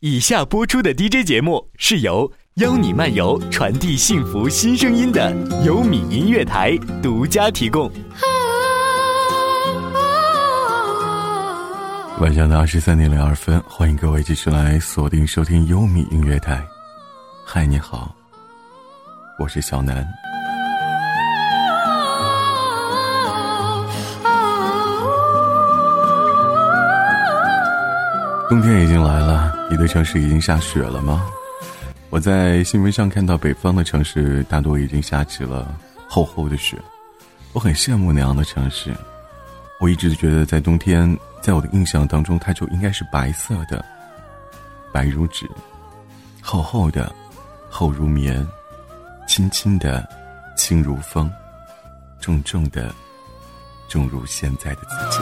以下播出的 DJ 节目是由邀你漫游传递幸福新声音的优米音乐台独家提供。晚上的二十三点零二分，欢迎各位继续来锁定收听优米音乐台。嗨，你好，我是小南。冬天已经来了，你的城市已经下雪了吗？我在新闻上看到北方的城市大多已经下起了厚厚的雪，我很羡慕那样的城市。我一直觉得在冬天，在我的印象当中，它就应该是白色的，白如纸，厚厚的，厚如棉，轻轻的，轻如风，重重的，重如现在的自己。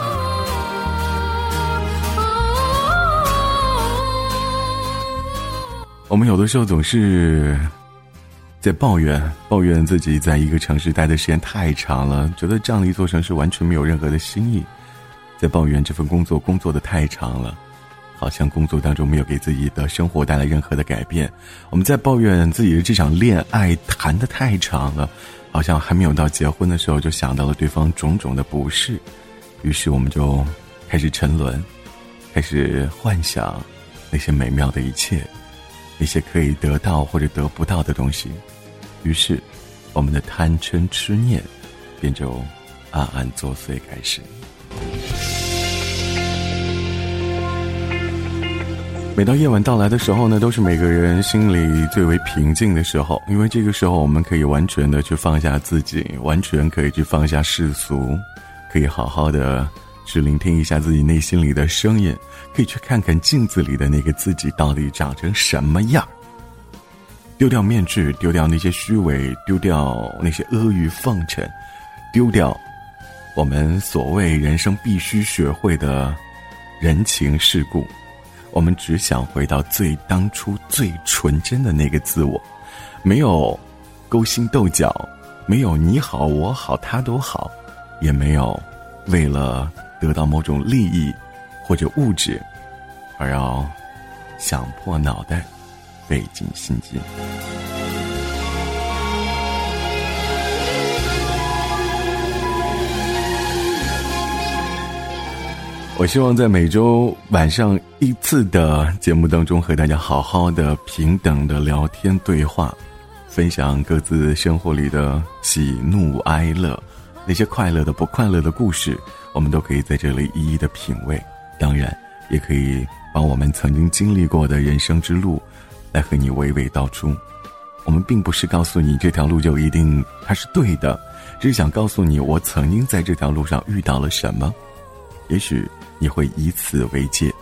我们有的时候总是在抱怨，抱怨自己在一个城市待的时间太长了，觉得这样的一座城市完全没有任何的新意，在抱怨这份工作工作的太长了，好像工作当中没有给自己的生活带来任何的改变。我们在抱怨自己的这场恋爱谈的太长了，好像还没有到结婚的时候就想到了对方种种的不适，于是我们就开始沉沦，开始幻想那些美妙的一切。那些可以得到或者得不到的东西，于是，我们的贪嗔痴念便就暗暗作祟开始。每到夜晚到来的时候呢，都是每个人心里最为平静的时候，因为这个时候我们可以完全的去放下自己，完全可以去放下世俗，可以好好的。去聆听一下自己内心里的声音，可以去看看镜子里的那个自己到底长成什么样。丢掉面具，丢掉那些虚伪，丢掉那些阿谀奉承，丢掉我们所谓人生必须学会的人情世故。我们只想回到最当初最纯真的那个自我，没有勾心斗角，没有你好我好他都好，也没有为了。得到某种利益或者物质，而要想破脑袋、费尽心机。我希望在每周晚上一次的节目当中，和大家好好的、平等的聊天对话，分享各自生活里的喜怒哀乐，那些快乐的、不快乐的故事。我们都可以在这里一一的品味，当然，也可以把我们曾经经历过的人生之路，来和你娓娓道出。我们并不是告诉你这条路就一定它是对的，只是想告诉你我曾经在这条路上遇到了什么，也许你会以此为戒，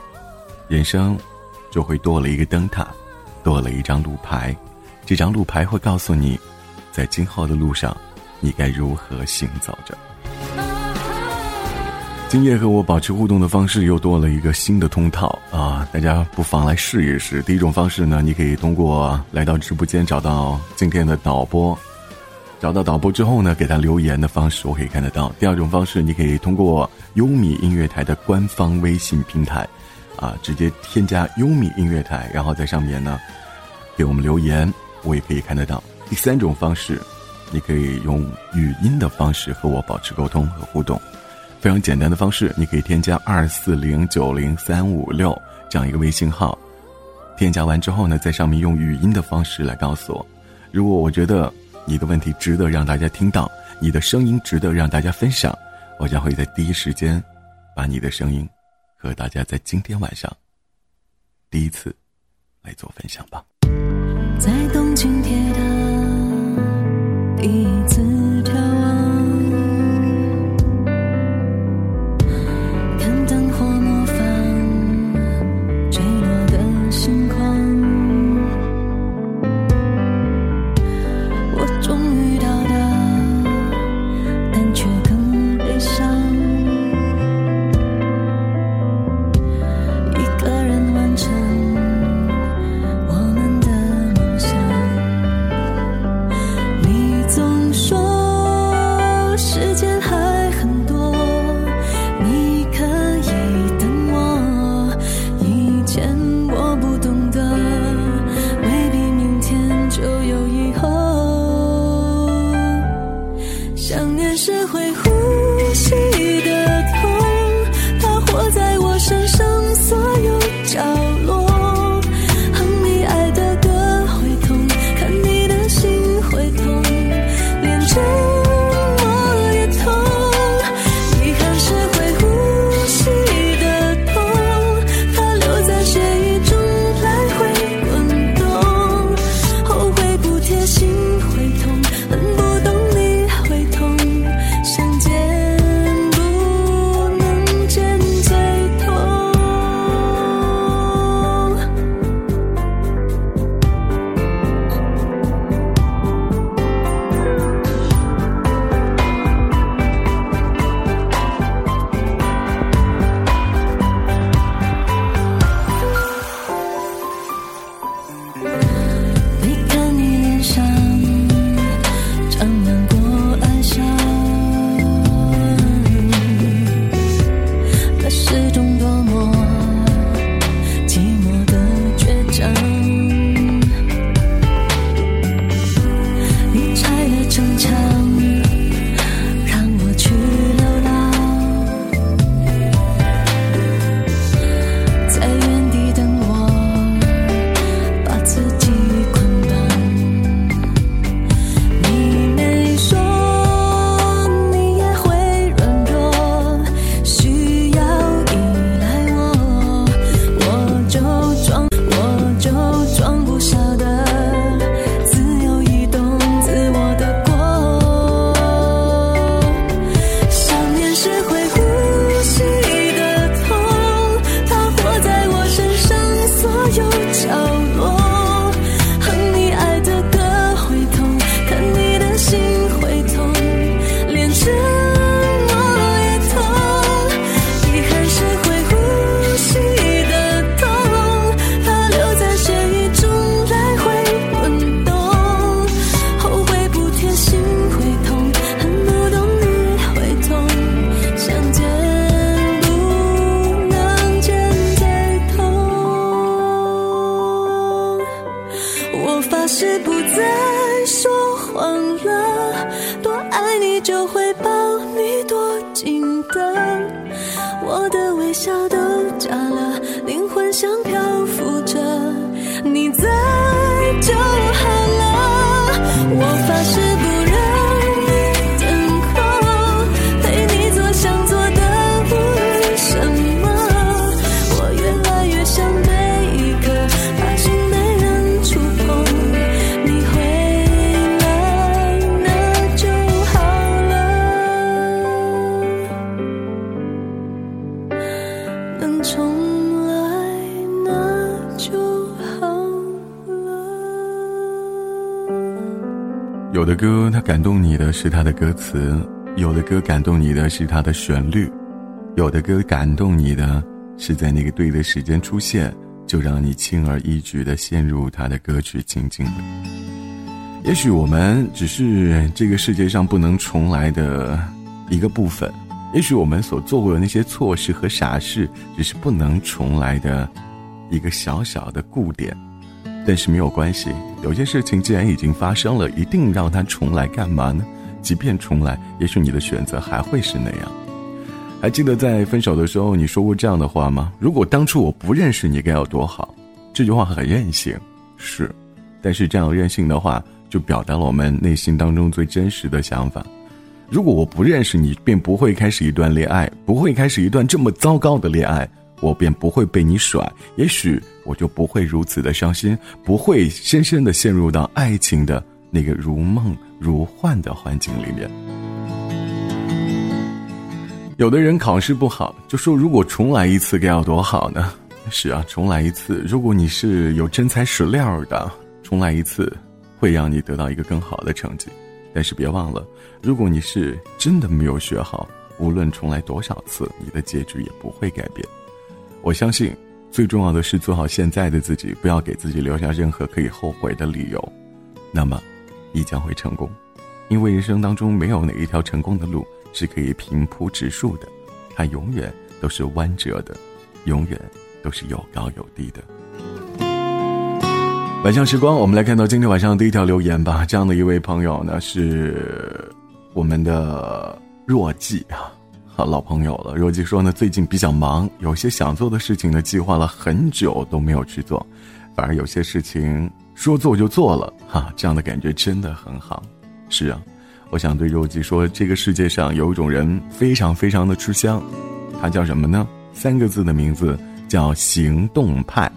人生就会多了一个灯塔，多了一张路牌，这张路牌会告诉你，在今后的路上，你该如何行走着。今夜和我保持互动的方式又多了一个新的通道啊！大家不妨来试一试。第一种方式呢，你可以通过来到直播间找到今天的导播，找到导播之后呢，给他留言的方式我可以看得到。第二种方式，你可以通过优米音乐台的官方微信平台，啊，直接添加优米音乐台，然后在上面呢给我们留言，我也可以看得到。第三种方式，你可以用语音的方式和我保持沟通和互动。非常简单的方式，你可以添加二四零九零三五六这样一个微信号，添加完之后呢，在上面用语音的方式来告诉我。如果我觉得你的问题值得让大家听到，你的声音值得让大家分享，我将会在第一时间把你的声音和大家在今天晚上第一次来做分享吧。在东京铁塔一次。歌，它感动你的是它的歌词；有的歌感动你的是它的旋律；有的歌感动你的是在那个对的时间出现，就让你轻而易举的陷入他的歌曲情境了。也许我们只是这个世界上不能重来的一个部分，也许我们所做过的那些错事和傻事，只是不能重来的一个小小的固点。但是没有关系，有些事情既然已经发生了，一定让它重来干嘛呢？即便重来，也许你的选择还会是那样。还记得在分手的时候你说过这样的话吗？如果当初我不认识你，该有多好？这句话很任性，是，但是这样任性的话，就表达了我们内心当中最真实的想法。如果我不认识你，便不会开始一段恋爱，不会开始一段这么糟糕的恋爱。我便不会被你甩，也许我就不会如此的伤心，不会深深的陷入到爱情的那个如梦如幻的环境里面。有的人考试不好，就说如果重来一次该有多好呢？是啊，重来一次，如果你是有真材实料的，重来一次会让你得到一个更好的成绩。但是别忘了，如果你是真的没有学好，无论重来多少次，你的结局也不会改变。我相信，最重要的是做好现在的自己，不要给自己留下任何可以后悔的理由。那么，你将会成功，因为人生当中没有哪一条成功的路是可以平铺直述的，它永远都是弯折的，永远都是有高有低的。晚上时光，我们来看到今天晚上第一条留言吧。这样的一位朋友呢，是我们的若季啊。和老朋友了，若吉说呢，最近比较忙，有些想做的事情呢，计划了很久都没有去做，反而有些事情说做就做了，哈，这样的感觉真的很好。是啊，我想对若吉说，这个世界上有一种人非常非常的吃香，他叫什么呢？三个字的名字叫行动派。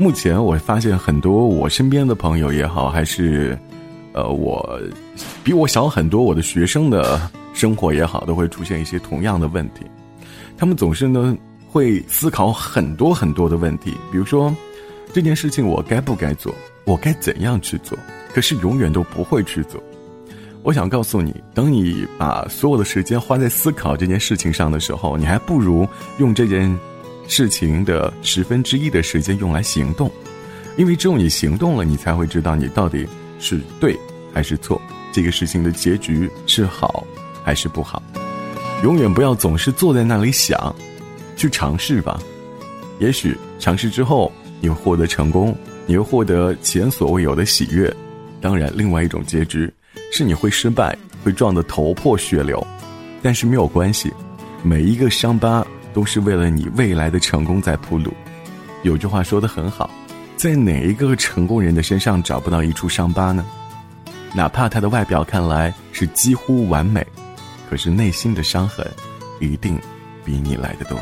目前我发现很多我身边的朋友也好，还是，呃，我比我小很多我的学生的。生活也好，都会出现一些同样的问题。他们总是呢会思考很多很多的问题，比如说这件事情我该不该做，我该怎样去做，可是永远都不会去做。我想告诉你，等你把所有的时间花在思考这件事情上的时候，你还不如用这件事情的十分之一的时间用来行动，因为只有你行动了，你才会知道你到底是对还是错，这个事情的结局是好。还是不好，永远不要总是坐在那里想，去尝试吧。也许尝试之后，你会获得成功，你会获得前所未有的喜悦。当然，另外一种结局是你会失败，会撞得头破血流。但是没有关系，每一个伤疤都是为了你未来的成功在铺路。有句话说的很好，在哪一个成功人的身上找不到一处伤疤呢？哪怕他的外表看来是几乎完美。可是内心的伤痕，一定比你来的多。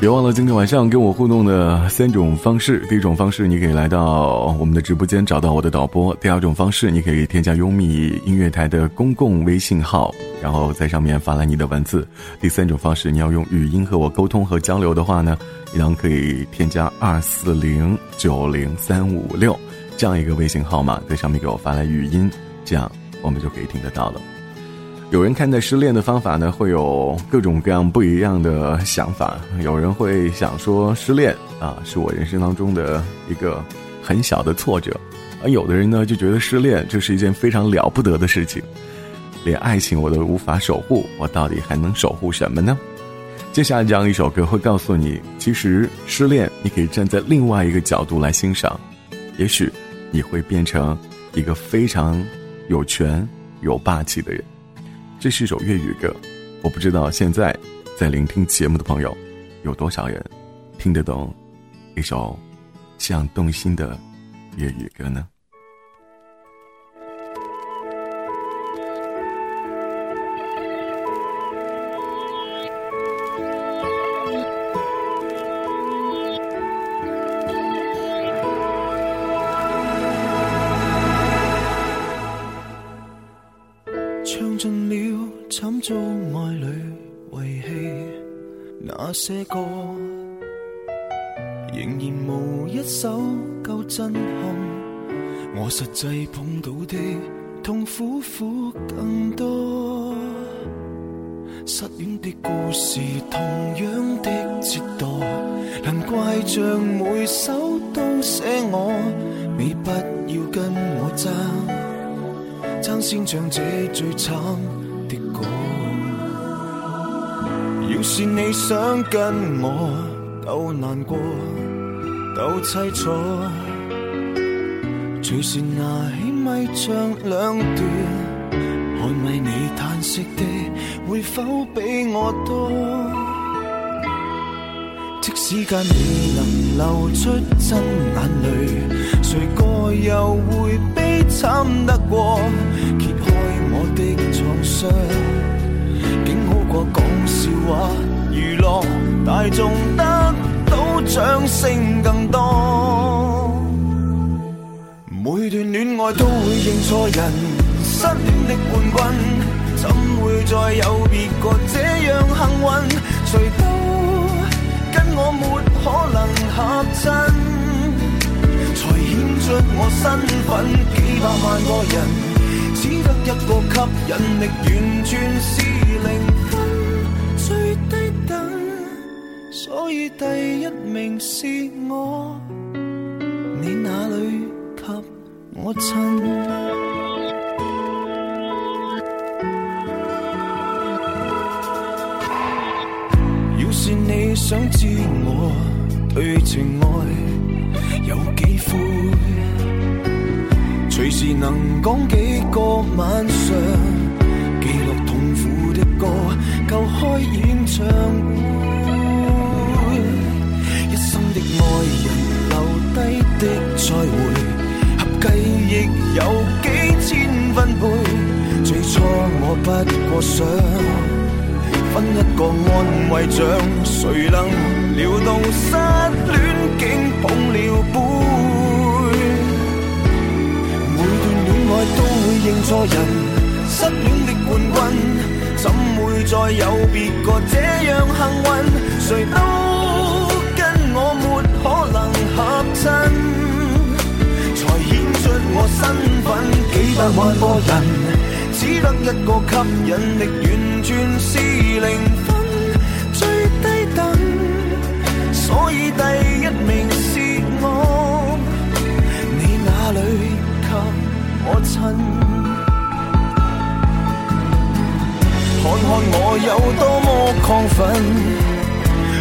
别忘了今天晚上跟我互动的三种方式：第一种方式，你可以来到我们的直播间找到我的导播；第二种方式，你可以添加优米音乐台的公共微信号，然后在上面发来你的文字；第三种方式，你要用语音和我沟通和交流的话呢，一样可以添加二四零九零三五六这样一个微信号码，在上面给我发来语音，这样我们就可以听得到了。有人看待失恋的方法呢，会有各种各样不一样的想法。有人会想说，失恋啊，是我人生当中的一个很小的挫折；而有的人呢，就觉得失恋这是一件非常了不得的事情。连爱情我都无法守护，我到底还能守护什么呢？接下来这样一首歌会告诉你，其实失恋你可以站在另外一个角度来欣赏，也许你会变成一个非常有权有霸气的人。这是一首粤语歌，我不知道现在在聆听节目的朋友有多少人听得懂一首这样动心的粤语歌呢？跟我斗难过、斗凄楚，随时拿起咪唱两段，安慰你叹息的会否比我多？即使间未能流出真眼泪，谁个又会悲惨得过？揭开我的创伤。竟好过讲笑话娱乐大众得到掌声更多，每段恋爱都会认错人，失恋的冠军怎会再有别个这样幸运？谁都跟我没可能合衬，才显出我身份。几百万个人，只得一个吸引力，完全是零。所以第一名是我，你哪里给我亲？要是你想知我对情爱有几灰，随时能讲几个晚上，记录痛苦的歌，够开演唱会。的再会，合计亦有几千分贝。最初我不过想分一个安慰奖，谁能料到失恋竟碰了杯。每段恋爱都会认错人，失恋的冠军怎会再有别个这样幸运？谁都跟。我没可能合衬，才显出我身份。几百万个人，只得一个吸引力，完全是零分，最低等。所以第一名是我，你哪里给我亲？看看我有多么亢奋。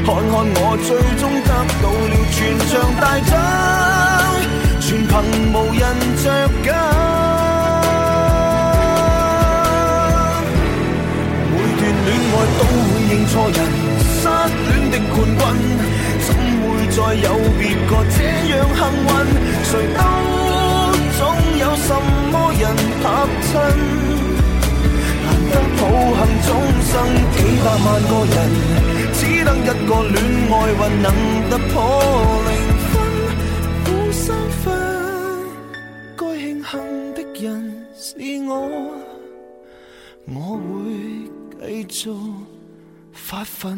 看看我最终得到了全场大奖，全凭无人着紧。每段恋爱都会认错人，失恋的冠军怎会再有别个这样幸运？谁都总有什么人合衬，难得抱幸终生几百万个人，只等一。个恋爱还能突破零分，好三分。该庆幸的人是我，我會繼續。發奮。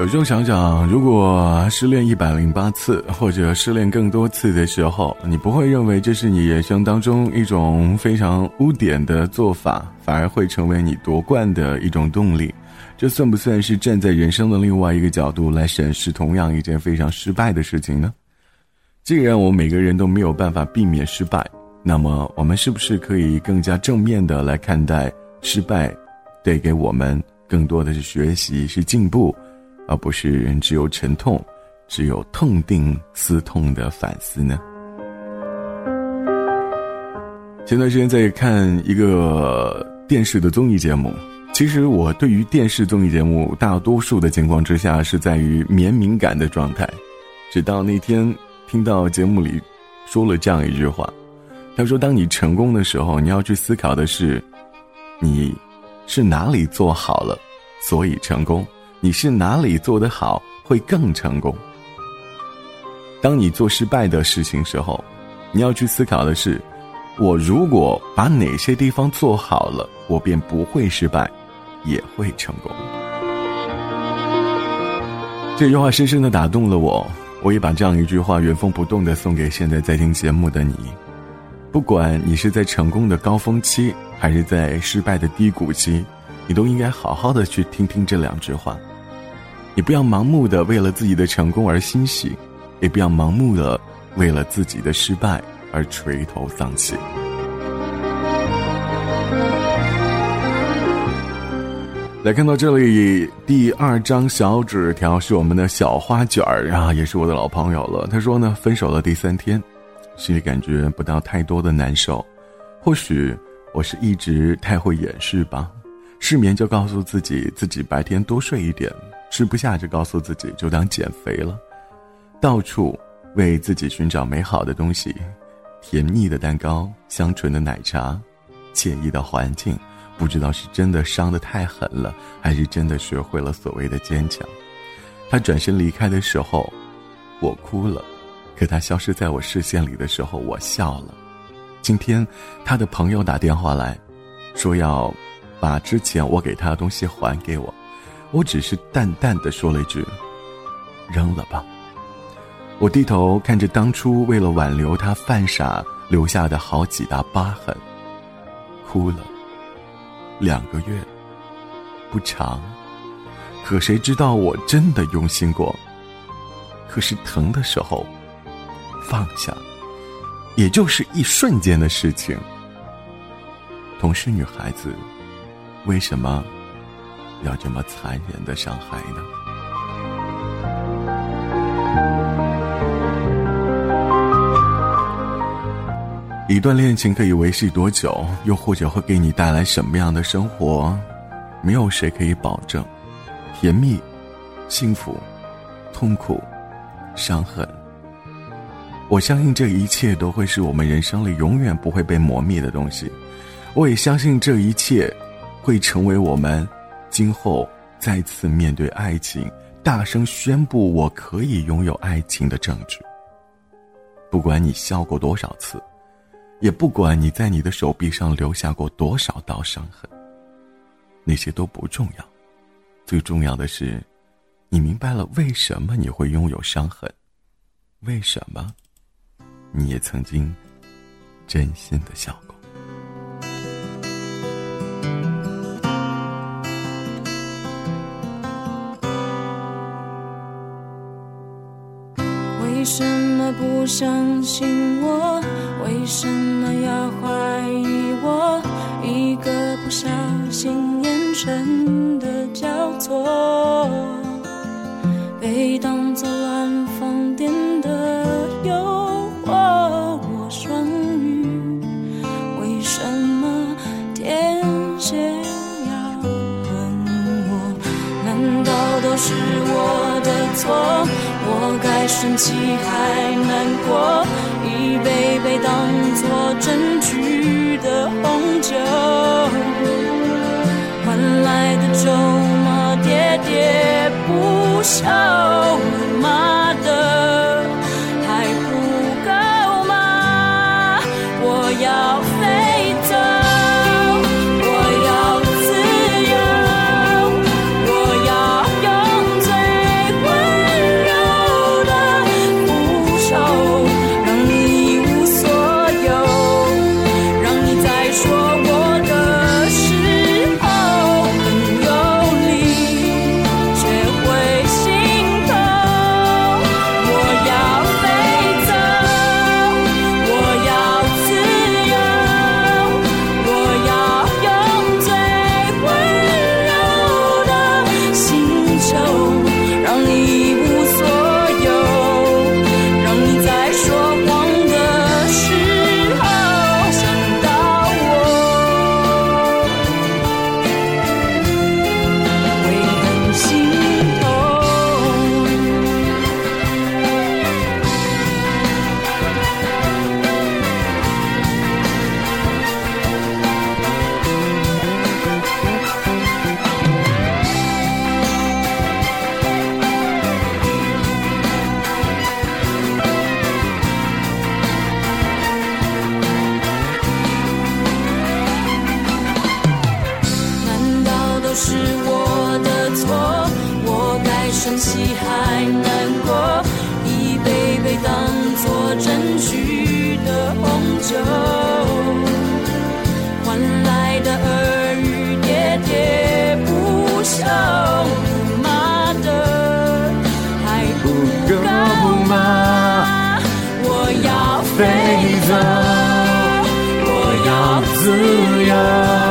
有时候想想，如果失恋一百零八次，或者失恋更多次的时候，你不会认为这是你人生当中一种非常污点的做法，反而会成为你夺冠的一种动力。这算不算是站在人生的另外一个角度来审视同样一件非常失败的事情呢？既然我们每个人都没有办法避免失败，那么我们是不是可以更加正面的来看待失败，带给我们？更多的是学习，是进步，而不是只有沉痛，只有痛定思痛的反思呢。前段时间在看一个电视的综艺节目，其实我对于电视综艺节目大多数的情况之下是在于免敏感的状态，直到那天听到节目里说了这样一句话，他说：“当你成功的时候，你要去思考的是，你。”是哪里做好了，所以成功？你是哪里做得好，会更成功？当你做失败的事情时候，你要去思考的是：我如果把哪些地方做好了，我便不会失败，也会成功。这句话深深的打动了我，我也把这样一句话原封不动的送给现在在听节目的你。不管你是在成功的高峰期，还是在失败的低谷期，你都应该好好的去听听这两句话。你不要盲目的为了自己的成功而欣喜，也不要盲目的为了自己的失败而垂头丧气。来看到这里，第二张小纸条是我们的小花卷儿啊，也是我的老朋友了。他说呢，分手了第三天。心里感觉不到太多的难受，或许我是一直太会掩饰吧。失眠就告诉自己自己白天多睡一点，吃不下就告诉自己就当减肥了。到处为自己寻找美好的东西，甜蜜的蛋糕，香醇的奶茶，惬意的环境，不知道是真的伤得太狠了，还是真的学会了所谓的坚强。他转身离开的时候，我哭了。可他消失在我视线里的时候，我笑了。今天，他的朋友打电话来，说要把之前我给他的东西还给我。我只是淡淡的说了一句：“扔了吧。”我低头看着当初为了挽留他犯傻留下的好几大疤痕，哭了。两个月，不长，可谁知道我真的用心过。可是疼的时候。放下，也就是一瞬间的事情。同是女孩子，为什么要这么残忍的伤害呢？一段恋情可以维系多久，又或者会给你带来什么样的生活，没有谁可以保证。甜蜜、幸福、痛苦、伤痕。我相信这一切都会是我们人生里永远不会被磨灭的东西，我也相信这一切，会成为我们今后再次面对爱情、大声宣布我可以拥有爱情的证据。不管你笑过多少次，也不管你在你的手臂上留下过多少道伤痕，那些都不重要，最重要的是，你明白了为什么你会拥有伤痕，为什么。你也曾经真心的笑过。不相信我，为什么要怀疑我？一个不小心眼神的交错，被当作乱放电的诱惑。我双鱼，为什么天蝎要恨我？难道都是我的错？不该生气还难过。一杯杯当作证据的红酒，换来的咒骂喋喋不休。飞走，我要自由。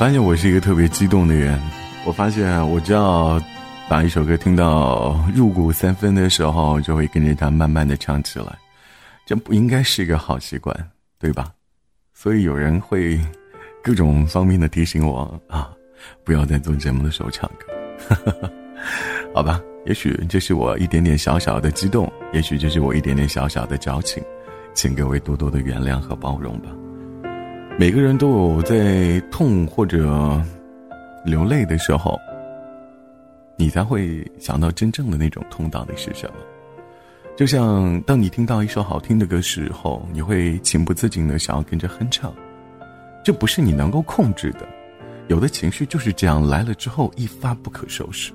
发现我是一个特别激动的人。我发现，我只要把一首歌听到入骨三分的时候，就会跟着它慢慢的唱起来。这不应该是一个好习惯，对吧？所以有人会各种方面的提醒我啊，不要在做节目的时候唱歌。好吧，也许这是我一点点小小的激动，也许这是我一点点小小的矫情，请各位多多的原谅和包容吧。每个人都有在痛或者流泪的时候，你才会想到真正的那种痛到底是什么。就像当你听到一首好听的歌时候，你会情不自禁的想要跟着哼唱，这不是你能够控制的。有的情绪就是这样来了之后一发不可收拾。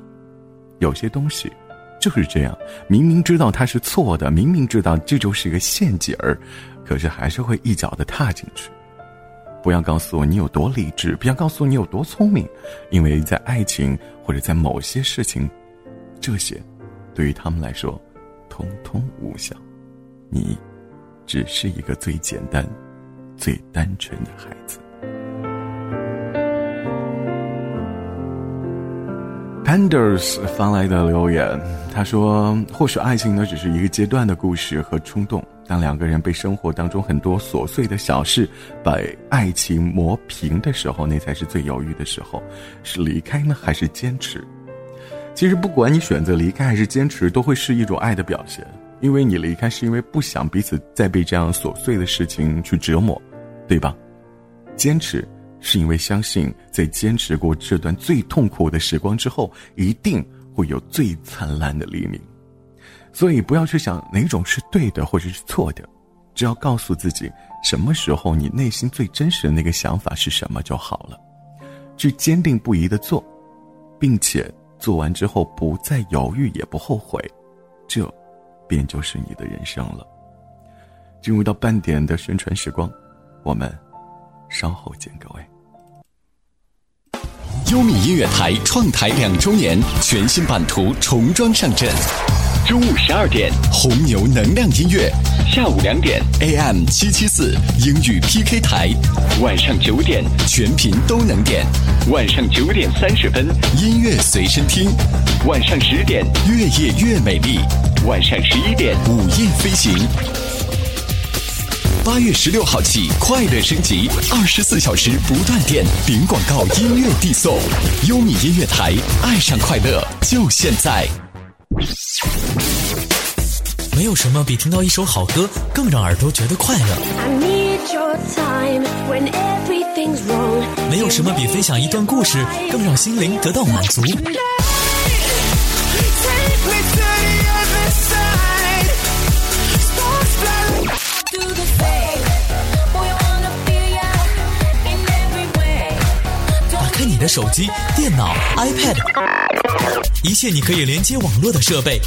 有些东西就是这样，明明知道它是错的，明明知道这就是一个陷阱儿，可是还是会一脚的踏进去。不要告诉我你有多理智，不要告诉我你有多聪明，因为在爱情或者在某些事情，这些对于他们来说，通通无效。你只是一个最简单、最单纯的孩子。Panders 发来的留言，他说：“或许爱情呢，只是一个阶段的故事和冲动。”当两个人被生活当中很多琐碎的小事把爱情磨平的时候，那才是最犹豫的时候，是离开呢，还是坚持？其实不管你选择离开还是坚持，都会是一种爱的表现。因为你离开是因为不想彼此再被这样琐碎的事情去折磨，对吧？坚持是因为相信在坚持过这段最痛苦的时光之后，一定会有最灿烂的黎明。所以不要去想哪种是对的或者是错的，只要告诉自己什么时候你内心最真实的那个想法是什么就好了，去坚定不移的做，并且做完之后不再犹豫也不后悔，这。便就是你的人生了。进入到半点的宣传时光，我们稍后见，各位。优米音乐台创台两周年全新版图重装上阵，中午十二点。红牛能量音乐，下午两点。AM 七七四英语 PK 台，晚上九点。全频都能点，晚上九点三十分。音乐随身听，晚上十点。越夜越美丽。晚上十一点，午夜飞行。八月十六号起，快乐升级，二十四小时不断电，零广告音乐递送。优米音乐台，爱上快乐就现在。没有什么比听到一首好歌更让耳朵觉得快乐。没有什么比分享一段故事更让心灵得到满足。的手机、电脑、iPad，一切你可以连接网络的设备，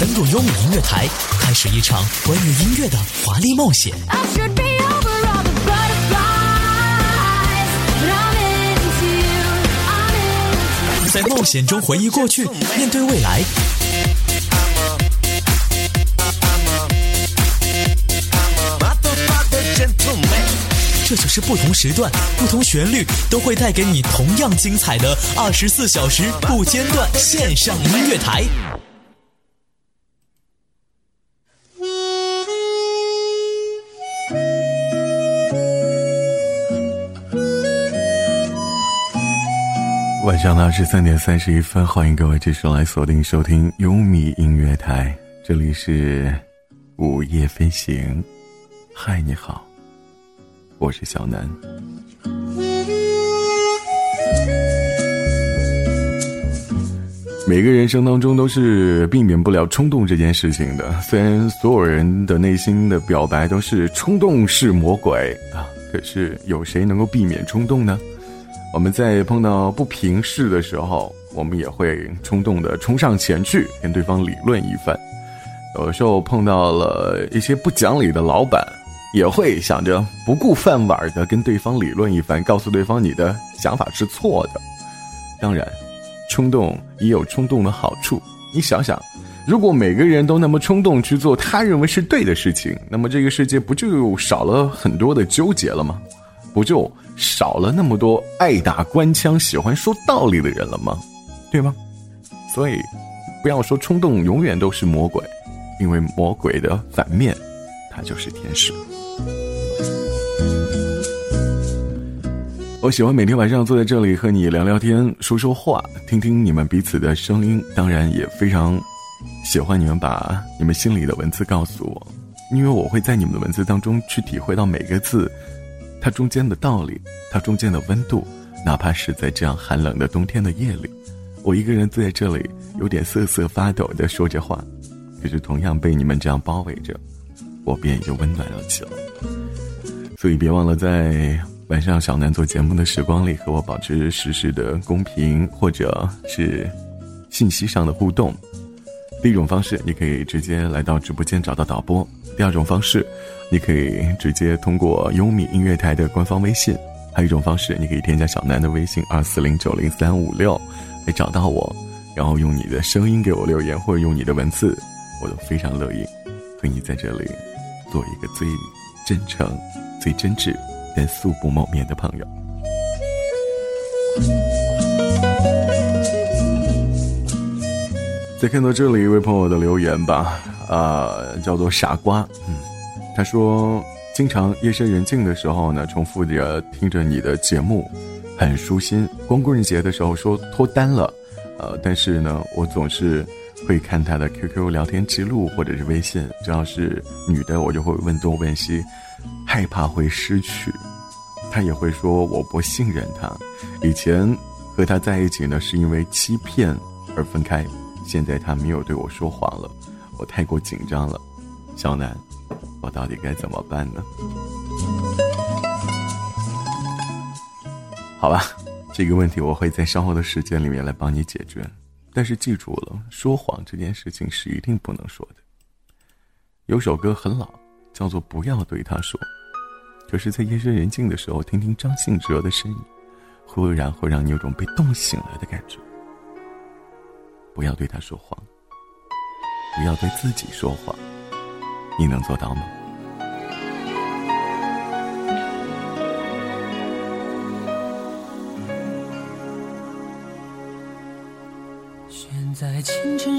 登录优米音乐台，开始一场关于音乐的华丽冒险。在冒险中回忆过去，面对未来。这就是不同时段、不同旋律都会带给你同样精彩的二十四小时不间断线上音乐台。晚上的二十三点三十一分，欢迎各位继续来锁定收听优米音乐台，这里是午夜飞行。嗨，你好。我是小南。每个人生当中都是避免不了冲动这件事情的。虽然所有人的内心的表白都是冲动是魔鬼啊，可是有谁能够避免冲动呢？我们在碰到不平事的时候，我们也会冲动的冲上前去跟对方理论一番。有时候碰到了一些不讲理的老板。也会想着不顾饭碗的跟对方理论一番，告诉对方你的想法是错的。当然，冲动也有冲动的好处。你想想，如果每个人都那么冲动去做他认为是对的事情，那么这个世界不就少了很多的纠结了吗？不就少了那么多爱打官腔、喜欢说道理的人了吗？对吗？所以，不要说冲动永远都是魔鬼，因为魔鬼的反面，它就是天使。我喜欢每天晚上坐在这里和你聊聊天、说说话，听听你们彼此的声音。当然，也非常喜欢你们把你们心里的文字告诉我，因为我会在你们的文字当中去体会到每个字它中间的道理，它中间的温度。哪怕是在这样寒冷的冬天的夜里，我一个人坐在这里，有点瑟瑟发抖的说着话，可是同样被你们这样包围着，我便也就温暖了起来。所以，别忘了在。晚上小南做节目的时光里，和我保持实时的公屏或者是信息上的互动。第一种方式，你可以直接来到直播间找到导播；第二种方式，你可以直接通过优米音乐台的官方微信；还有一种方式，你可以添加小南的微信二四零九零三五六来找到我，然后用你的声音给我留言，或者用你的文字，我都非常乐意和你在这里做一个最真诚、最真挚。但素不谋面的朋友，再看到这里一位朋友的留言吧，啊，叫做傻瓜，嗯，他说经常夜深人静的时候呢，重复着听着你的节目，很舒心。光棍节的时候说脱单了，呃，但是呢，我总是会看他的 QQ 聊天记录或者是微信，只要是女的，我就会问东问西，害怕会失去。他也会说我不信任他，以前和他在一起呢是因为欺骗而分开，现在他没有对我说谎了，我太过紧张了，小南，我到底该怎么办呢？好吧，这个问题我会在稍后的时间里面来帮你解决，但是记住了，说谎这件事情是一定不能说的。有首歌很老，叫做《不要对他说》。可是，在夜深人静的时候，听听张信哲的声音，忽然会让你有种被冻醒了的感觉。不要对他说谎，不要对自己说谎，你能做到吗？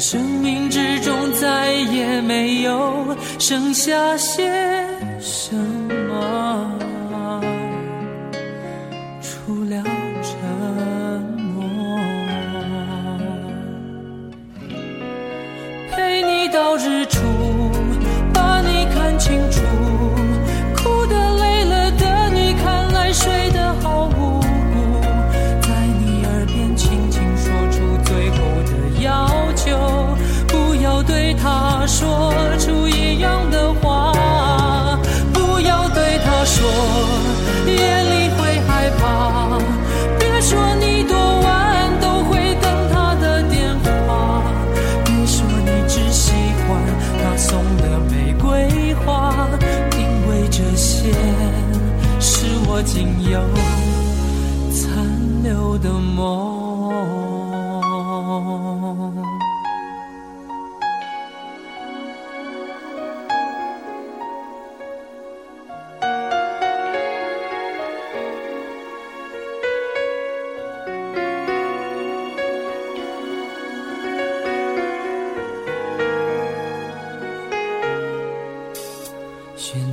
生命之中再也没有剩下些什么，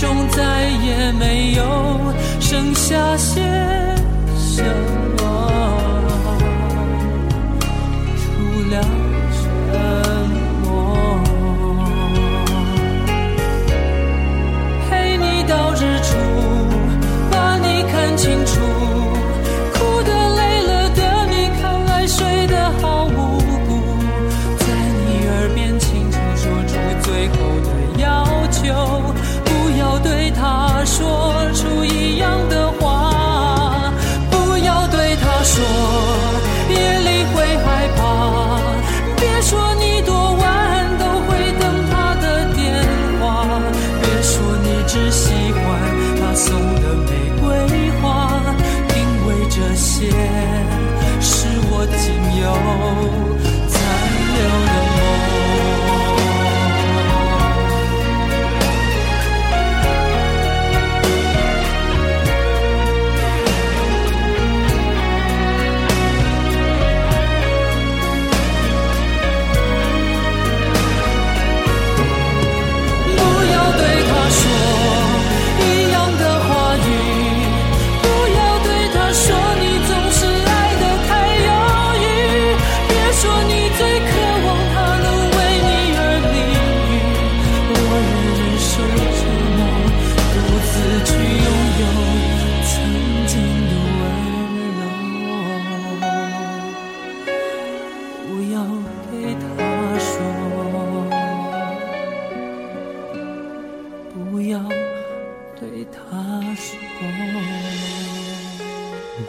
中再也没有剩下些什么，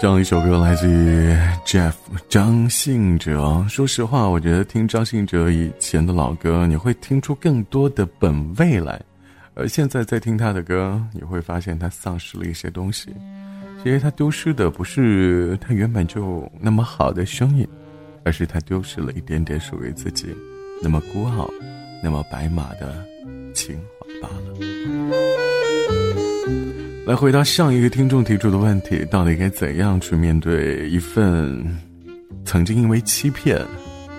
这样一首歌来自于 Jeff 张信哲。说实话，我觉得听张信哲以前的老歌，你会听出更多的本味来；而现在在听他的歌，你会发现他丧失了一些东西。其实他丢失的不是他原本就那么好的声音，而是他丢失了一点点属于自己那么孤傲、那么白马的情怀罢了。来回答上一个听众提出的问题：到底该怎样去面对一份曾经因为欺骗，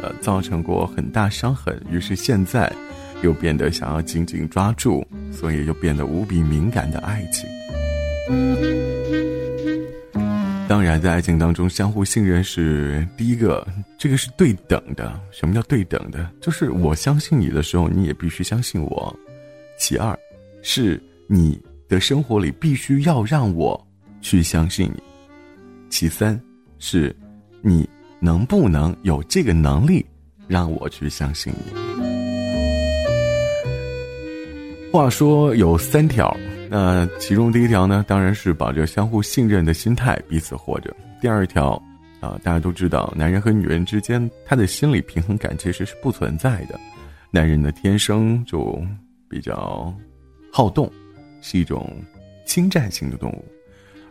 呃，造成过很大伤痕，于是现在又变得想要紧紧抓住，所以又变得无比敏感的爱情？当然，在爱情当中，相互信任是第一个，这个是对等的。什么叫对等的？就是我相信你的时候，你也必须相信我。其二，是你的生活里必须要让我去相信你。其三，是你能不能有这个能力让我去相信你。话说有三条。那其中第一条呢，当然是保着相互信任的心态彼此活着。第二条，啊，大家都知道，男人和女人之间他的心理平衡感其实是不存在的。男人呢天生就比较好动，是一种侵占性的动物，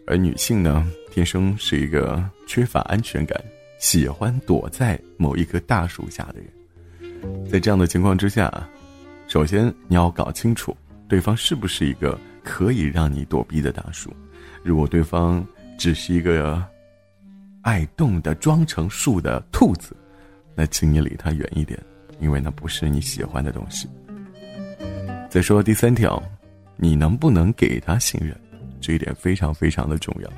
而女性呢天生是一个缺乏安全感，喜欢躲在某一棵大树下的人。在这样的情况之下，首先你要搞清楚对方是不是一个。可以让你躲避的大树，如果对方只是一个爱动的装成树的兔子，那请你离他远一点，因为那不是你喜欢的东西。再说第三条，你能不能给他信任，这一点非常非常的重要。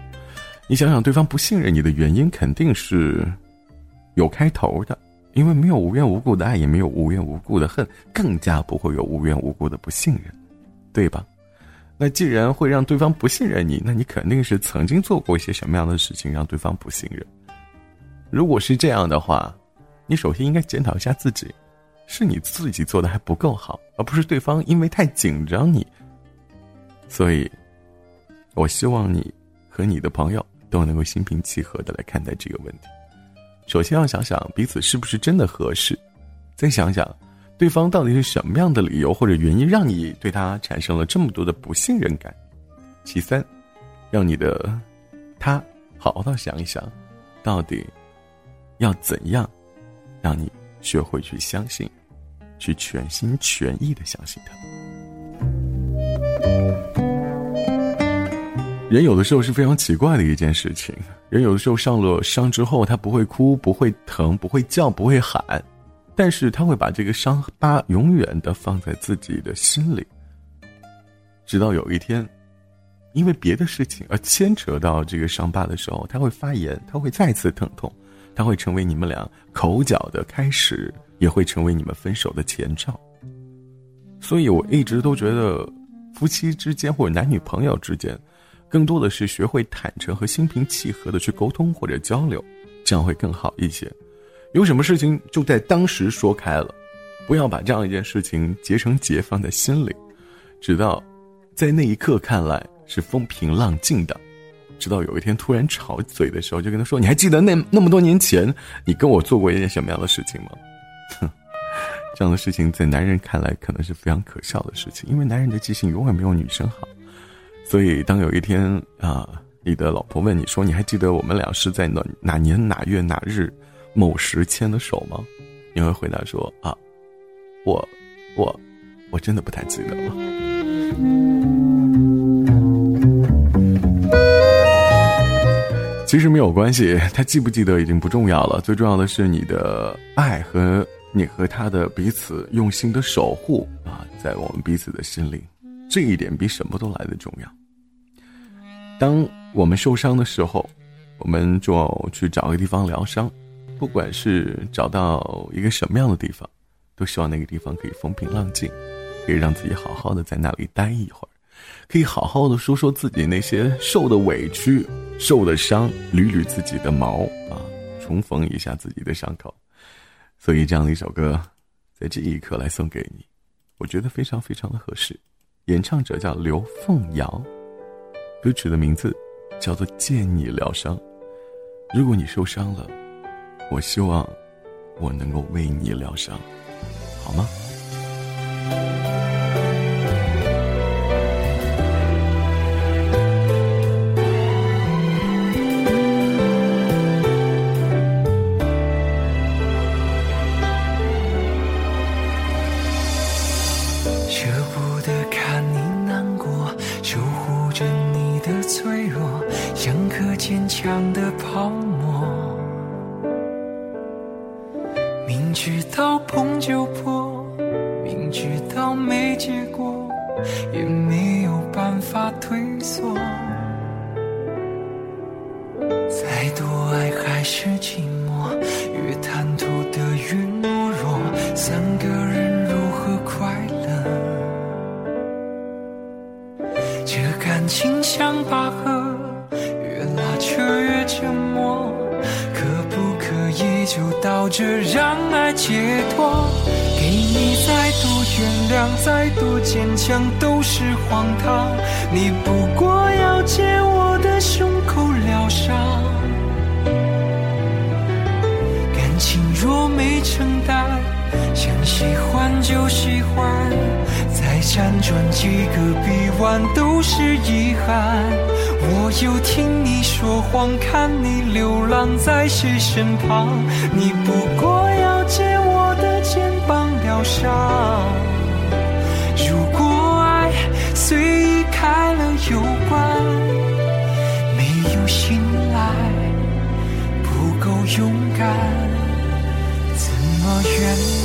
你想想，对方不信任你的原因肯定是有开头的，因为没有无缘无故的爱，也没有无缘无故的恨，更加不会有无缘无故的不信任，对吧？那既然会让对方不信任你，那你肯定是曾经做过一些什么样的事情让对方不信任？如果是这样的话，你首先应该检讨一下自己，是你自己做的还不够好，而不是对方因为太紧张你。所以，我希望你和你的朋友都能够心平气和的来看待这个问题。首先要想想彼此是不是真的合适，再想想。对方到底是什么样的理由或者原因让你对他产生了这么多的不信任感？其三，让你的他好好的想一想，到底要怎样让你学会去相信，去全心全意的相信他。人有的时候是非常奇怪的一件事情，人有的时候上了伤之后，他不会哭，不会疼，不会叫，不会喊。但是他会把这个伤疤永远的放在自己的心里，直到有一天，因为别的事情而牵扯到这个伤疤的时候，他会发炎，他会再次疼痛，他会成为你们俩口角的开始，也会成为你们分手的前兆。所以我一直都觉得，夫妻之间或者男女朋友之间，更多的是学会坦诚和心平气和的去沟通或者交流，这样会更好一些。有什么事情就在当时说开了，不要把这样一件事情结成结放在心里，直到在那一刻看来是风平浪静的，直到有一天突然吵嘴的时候，就跟他说：“你还记得那那么多年前你跟我做过一件什么样的事情吗？”哼，这样的事情在男人看来可能是非常可笑的事情，因为男人的记性永远没有女生好。所以当有一天啊，你的老婆问你说：“你还记得我们俩是在哪哪年哪月哪日？”某时牵的手吗？你会回答说啊，我，我，我真的不太记得了。其实没有关系，他记不记得已经不重要了。最重要的是你的爱和你和他的彼此用心的守护啊，在我们彼此的心里，这一点比什么都来的重要。当我们受伤的时候，我们就去找个地方疗伤。不管是找到一个什么样的地方，都希望那个地方可以风平浪静，可以让自己好好的在那里待一会儿，可以好好的说说自己那些受的委屈、受的伤，捋捋自己的毛啊，重缝一下自己的伤口。所以这样的一首歌，在这一刻来送给你，我觉得非常非常的合适。演唱者叫刘凤瑶，歌曲的名字叫做《借你疗伤》。如果你受伤了，我希望我能够为你疗伤，好吗？泡沫。明知道碰就破明知道没结果也没有办法退缩。到这让爱解脱给你再多原谅再多坚强都是荒唐你不过要借我的胸口疗伤感情若没承担想喜欢就喜欢。再辗转几个臂弯都是遗憾。我又听你说谎看你流浪在谁身旁，你不过要借我的肩膀疗伤。如果爱随意开了又关，没有醒来，不够勇敢，怎么圆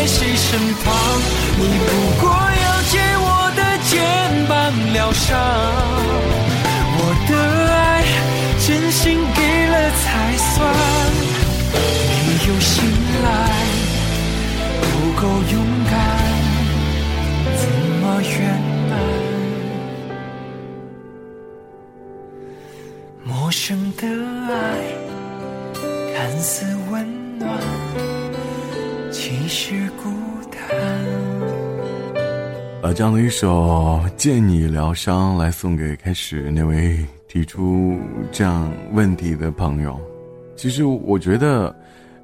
在谁身旁，你不过要借我的肩膀疗伤。我的爱真心给了才算，没有醒来，不够这样的一首《见你疗伤》来送给开始那位提出这样问题的朋友。其实我觉得，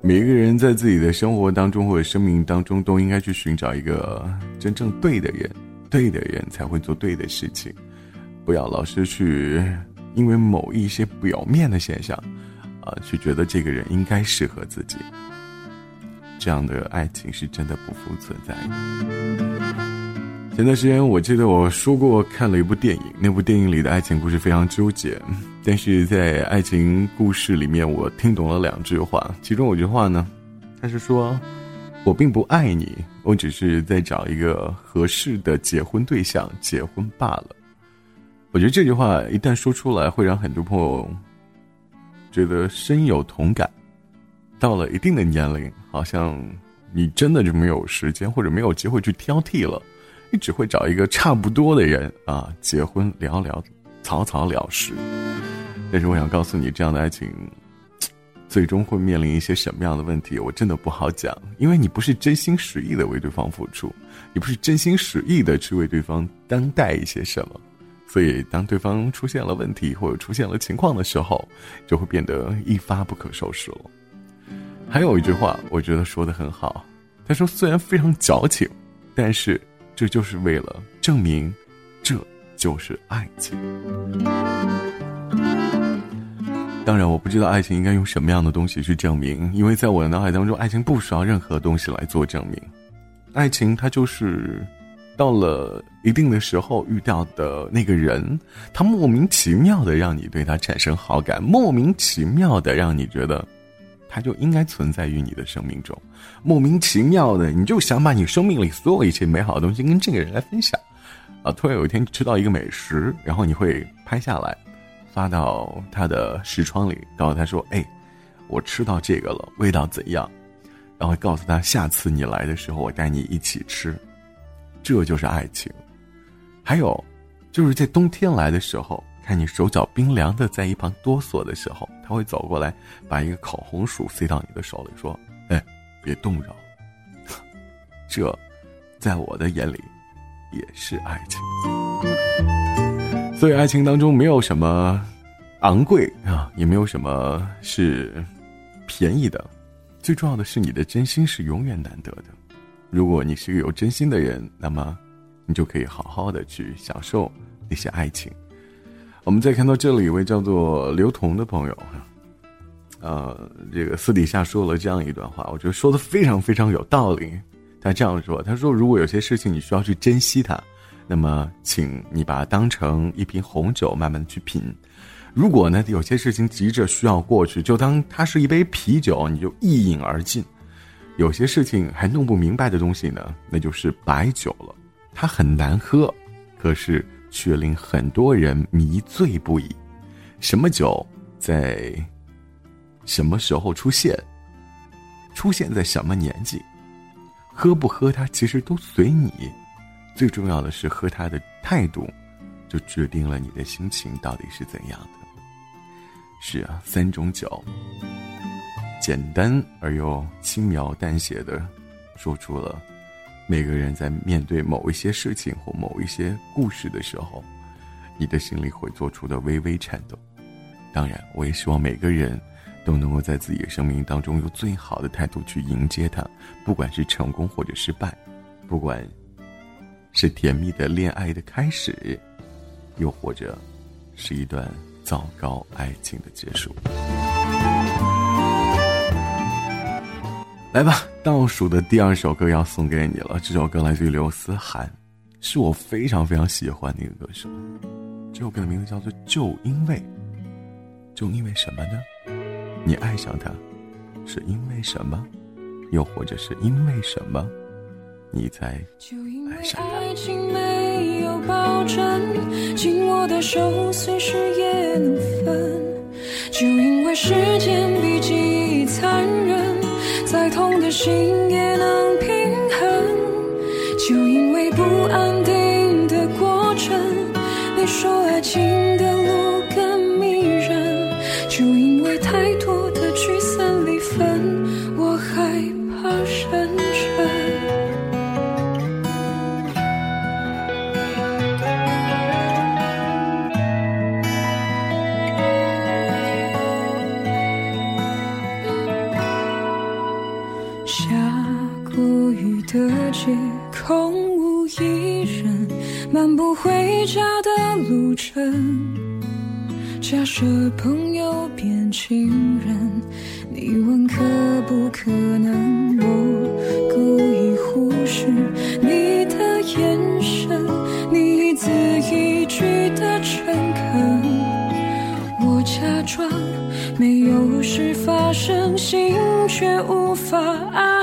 每一个人在自己的生活当中或者生命当中，都应该去寻找一个真正对的人，对的人才会做对的事情，不要老是去因为某一些表面的现象。啊，去觉得这个人应该适合自己。这样的爱情是真的不复存在的。前段时间我记得我说过看了一部电影，那部电影里的爱情故事非常纠结，但是在爱情故事里面我听懂了两句话，其中有句话呢，他是说：“我并不爱你，我只是在找一个合适的结婚对象结婚罢了。”我觉得这句话一旦说出来，会让很多朋友觉得深有同感。到了一定的年龄，好像你真的就没有时间或者没有机会去挑剔了，你只会找一个差不多的人啊，结婚聊聊，草草了事。但是我想告诉你，这样的爱情 最终会面临一些什么样的问题，我真的不好讲，因为你不是真心实意的为对方付出，你不是真心实意的去为对方担待一些什么，所以当对方出现了问题或者出现了情况的时候，就会变得一发不可收拾了。还有一句话，我觉得说的很好。他说：“虽然非常矫情，但是这就是为了证明，这就是爱情。”当然，我不知道爱情应该用什么样的东西去证明，因为在我的脑海当中，爱情不需要任何东西来做证明。爱情它就是到了一定的时候遇到的那个人，他莫名其妙的让你对他产生好感，莫名其妙的让你觉得。他就应该存在于你的生命中，莫名其妙的，你就想把你生命里所有一切美好的东西跟这个人来分享，啊，突然有一天吃到一个美食，然后你会拍下来，发到他的视窗里，告诉他说：“哎，我吃到这个了，味道怎样？”然后告诉他，下次你来的时候，我带你一起吃，这就是爱情。还有，就是在冬天来的时候。看你手脚冰凉的在一旁哆嗦的时候，他会走过来，把一个烤红薯塞到你的手里，说：“，别冻着。”这，在我的眼里，也是爱情。所以，爱情当中没有什么昂贵啊，也没有什么是便宜的，最重要的是你的真心是永远难得的。如果你是个有真心的人，那么你就可以好好的去享受那些爱情。我们再看到这里一位叫做刘同的朋友，呃，这个私底下说了这样一段话，我觉得说的非常非常有道理。他这样说：“他说，如果有些事情你需要去珍惜它，那么，请你把它当成一瓶红酒，慢慢去品；如果呢，有些事情急着需要过去，就当它是一杯啤酒，你就一饮而尽；有些事情还弄不明白的东西呢，那就是白酒了，它很难喝，可是。”却令很多人迷醉不已。什么酒在什么时候出现？出现在什么年纪？喝不喝它其实都随你。最重要的是喝它的态度，就决定了你的心情到底是怎样的。是啊，三种酒，简单而又轻描淡写的说出了。每个人在面对某一些事情或某一些故事的时候，你的心里会做出的微微颤动。当然，我也希望每个人都能够在自己的生命当中用最好的态度去迎接它，不管是成功或者失败，不管是甜蜜的恋爱的开始，又或者是一段糟糕爱情的结束。来吧，倒数的第二首歌要送给你了。这首歌来自于刘思涵，是我非常非常喜欢的一个歌手。这首歌的名字叫做《就因为》，就因为什么呢？你爱上他，是因为什么？又或者是因为什么，你才爱上他？爱情没有保证，紧握的手随时也能分。就因为时间比记忆残忍。再痛的心也能这，朋友变情人，你问可不可能？我故意忽视你的眼神，你一字一句的诚恳，我假装没有事发生，心却无法安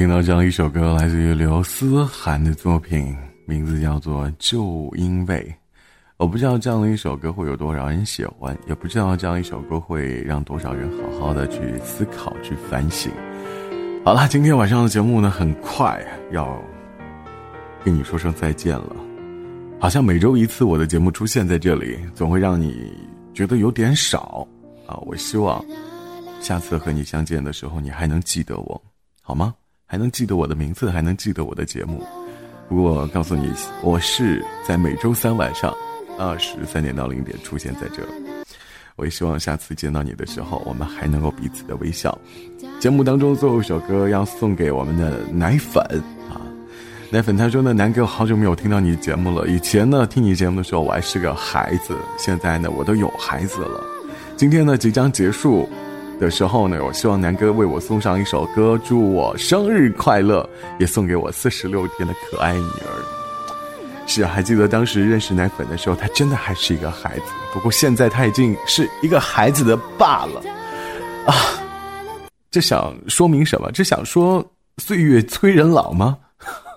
听到这样一首歌，来自于刘思涵的作品，名字叫做《就因为》。我不知道这样的一首歌会有多少人喜欢，也不知道这样一首歌会让多少人好好的去思考、去反省。好了，今天晚上的节目呢，很快要跟你说声再见了。好像每周一次我的节目出现在这里，总会让你觉得有点少啊。我希望下次和你相见的时候，你还能记得我，好吗？还能记得我的名字，还能记得我的节目。不过告诉你，我是在每周三晚上二十三点到零点出现在这。我也希望下次见到你的时候，我们还能够彼此的微笑。节目当中最后一首歌要送给我们的奶粉啊，奶粉他说呢，南哥好久没有听到你节目了。以前呢，听你节目的时候我还是个孩子，现在呢，我都有孩子了。今天呢，即将结束的时候呢，我希望南哥为我送上一首歌，祝我生日快乐，也送给我四十六天的可爱女儿。是啊，还记得当时认识奶粉的时候，他真的还是一个孩子。不过现在他已经是一个孩子的爸了，啊，这想说明什么？这想说岁月催人老吗？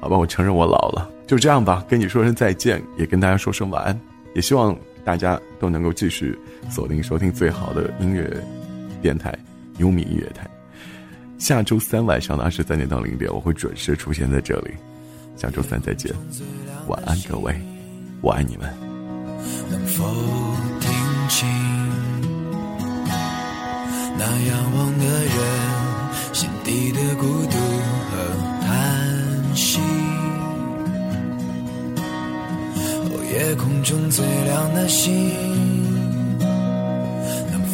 好吧，我承认我老了，就这样吧，跟你说声再见，也跟大家说声晚安，也希望大家都能够继续锁定收听最好的音乐电台——优米音乐台。下周三晚上的二十三点到零点，我会准时出现在这里。下周三再见，晚安各位，我爱你们。能否听清那仰望的人心底的孤独和叹息？哦，夜空中最亮的星，能